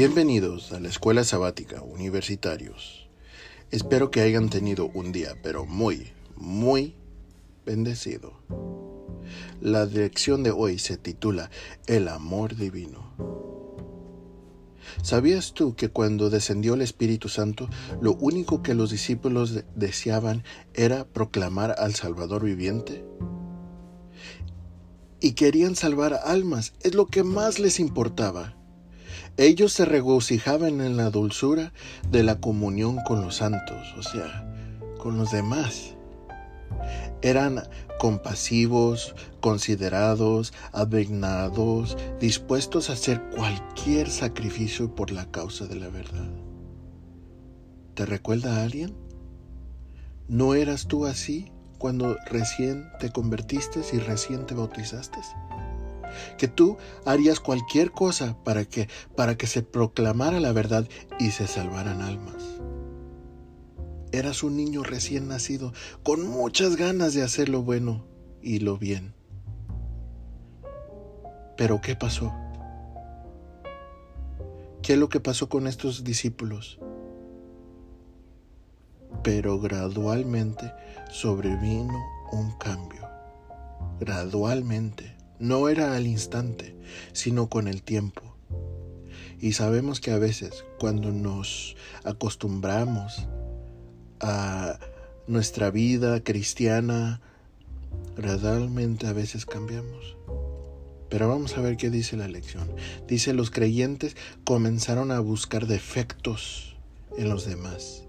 Bienvenidos a la Escuela Sabática Universitarios. Espero que hayan tenido un día, pero muy, muy bendecido. La dirección de hoy se titula El amor divino. ¿Sabías tú que cuando descendió el Espíritu Santo, lo único que los discípulos deseaban era proclamar al Salvador viviente? Y querían salvar almas, es lo que más les importaba. Ellos se regocijaban en la dulzura de la comunión con los santos, o sea, con los demás. Eran compasivos, considerados, abignados, dispuestos a hacer cualquier sacrificio por la causa de la verdad. ¿Te recuerda a alguien? ¿No eras tú así cuando recién te convertiste y recién te bautizaste? Que tú harías cualquier cosa para que para que se proclamara la verdad y se salvaran almas. Eras un niño recién nacido con muchas ganas de hacer lo bueno y lo bien. Pero ¿qué pasó? ¿Qué es lo que pasó con estos discípulos? Pero gradualmente sobrevino un cambio. Gradualmente. No era al instante, sino con el tiempo. Y sabemos que a veces cuando nos acostumbramos a nuestra vida cristiana, gradualmente a veces cambiamos. Pero vamos a ver qué dice la lección. Dice, los creyentes comenzaron a buscar defectos en los demás.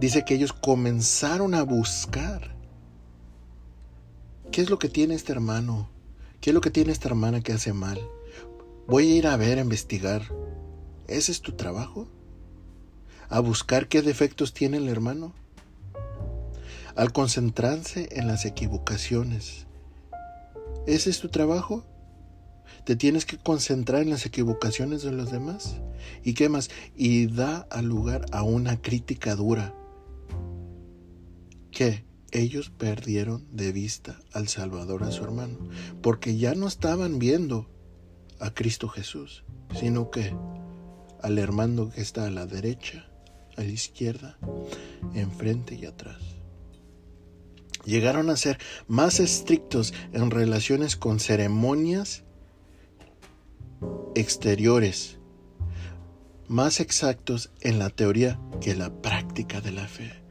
Dice que ellos comenzaron a buscar. ¿Qué es lo que tiene este hermano? ¿Qué es lo que tiene esta hermana que hace mal? Voy a ir a ver, a investigar. ¿Ese es tu trabajo? a buscar qué defectos tiene el hermano. Al concentrarse en las equivocaciones. ¿Ese es tu trabajo? Te tienes que concentrar en las equivocaciones de los demás. ¿Y qué más? Y da lugar a una crítica dura. Que ellos perdieron de vista al Salvador, a su hermano, porque ya no estaban viendo a Cristo Jesús, sino que al hermano que está a la derecha a la izquierda, enfrente y atrás. Llegaron a ser más estrictos en relaciones con ceremonias exteriores, más exactos en la teoría que la práctica de la fe.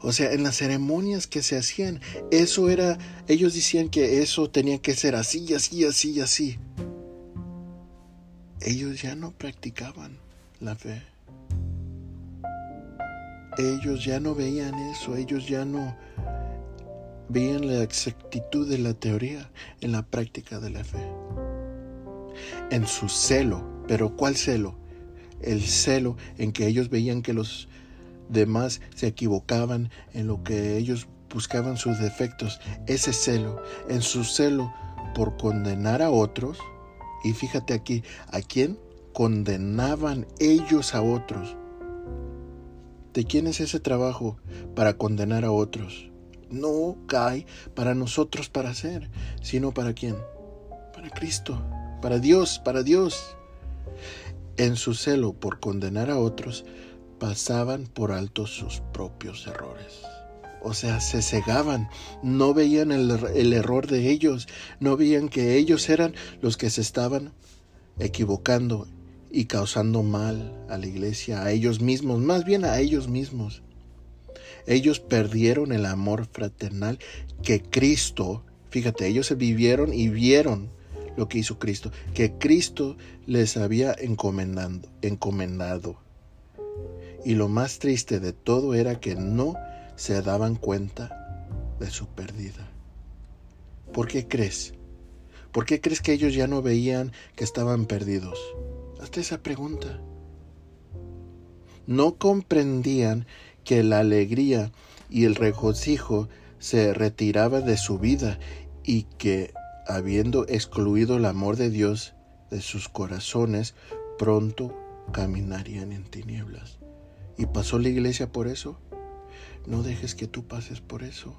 O sea, en las ceremonias que se hacían, eso era, ellos decían que eso tenía que ser así, así, así, así. Ellos ya no practicaban la fe ellos ya no veían eso, ellos ya no veían la exactitud de la teoría en la práctica de la fe. En su celo, pero ¿cuál celo? El celo en que ellos veían que los demás se equivocaban en lo que ellos buscaban sus defectos, ese celo, en su celo por condenar a otros, y fíjate aquí, ¿a quién? Condenaban ellos a otros ¿De quién es ese trabajo para condenar a otros? No cae para nosotros para hacer, sino para quién? Para Cristo, para Dios, para Dios. En su celo por condenar a otros, pasaban por alto sus propios errores. O sea, se cegaban, no veían el, error de ellos, no veían que ellos eran los que se estaban equivocando y causando mal a la iglesia, a ellos mismos, más bien a ellos mismos. Ellos perdieron el amor fraternal que Cristo, fíjate, ellos se vivieron y vieron lo que hizo Cristo, que Cristo les había encomendando, encomendado. Y lo más triste de todo era que no se daban cuenta de su pérdida. ¿Por qué crees? ¿Por qué crees que ellos ya no veían que estaban perdidos? Hazte esa pregunta. No comprendían que la alegría y el regocijo se retiraba de su vida y que, habiendo excluido el amor de Dios de sus corazones, pronto caminarían en tinieblas. ¿Y pasó la iglesia por eso? No dejes que tú pases por eso.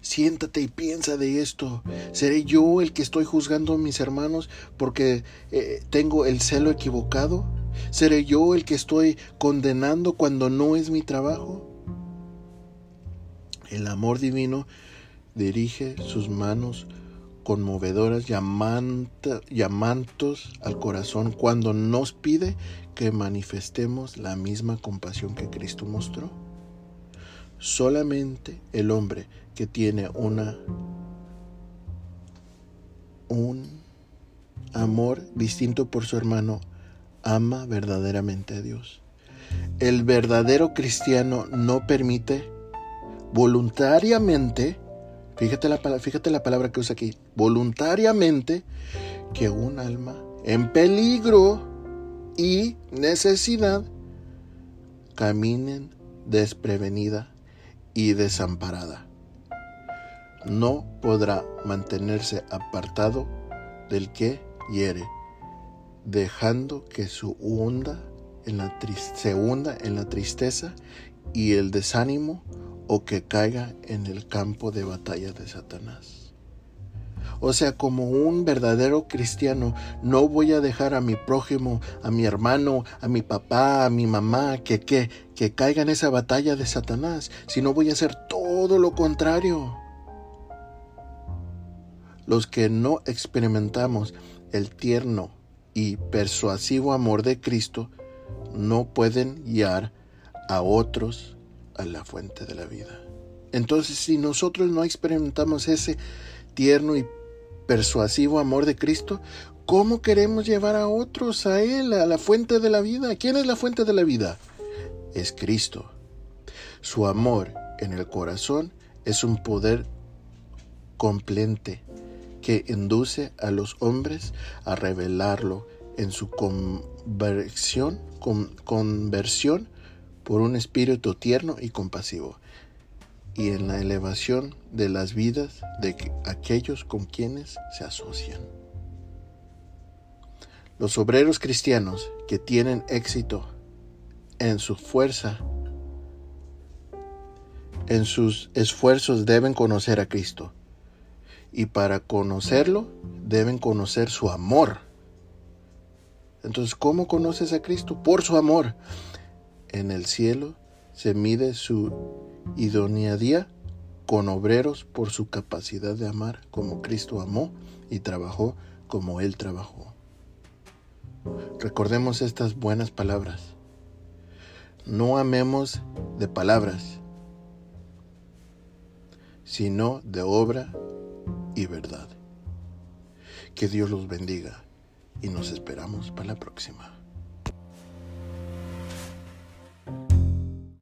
Siéntate y piensa de esto. ¿Seré yo el que estoy juzgando a mis hermanos porque eh, tengo el celo equivocado? ¿Seré yo el que estoy condenando cuando no es mi trabajo? El amor divino dirige sus manos conmovedoras llamantos al corazón cuando nos pide que manifestemos la misma compasión que Cristo mostró. Solamente el hombre que tiene una un amor distinto por su hermano ama verdaderamente a Dios. El verdadero cristiano no permite voluntariamente, fíjate la, fíjate la palabra que usa aquí, voluntariamente, que un alma en peligro y necesidad caminen desprevenida y desamparada. No podrá mantenerse apartado del que hiere, dejando que su hunda en la se hunda en la tristeza y el desánimo o que caiga en el campo de batalla de Satanás. O sea, como un verdadero cristiano, no voy a dejar a mi prójimo, a mi hermano, a mi papá, a mi mamá, que, que, que caiga en esa batalla de Satanás, sino voy a hacer todo lo contrario. Los que no experimentamos el tierno y persuasivo amor de Cristo no pueden guiar a otros a la fuente de la vida. Entonces, si nosotros no experimentamos ese tierno y persuasivo amor de Cristo, ¿cómo queremos llevar a otros a Él, a la fuente de la vida? ¿Quién es la fuente de la vida? Es Cristo. Su amor en el corazón es un poder complente que induce a los hombres a revelarlo en su conversión, conversión por un espíritu tierno y compasivo y en la elevación de las vidas de aquellos con quienes se asocian. Los obreros cristianos que tienen éxito en su fuerza, en sus esfuerzos deben conocer a Cristo. Y para conocerlo deben conocer su amor. Entonces, ¿cómo conoces a Cristo? Por su amor. En el cielo se mide su idoneidad con obreros por su capacidad de amar como Cristo amó y trabajó como Él trabajó. Recordemos estas buenas palabras. No amemos de palabras, sino de obra y verdad. Que Dios los bendiga y nos esperamos para la próxima.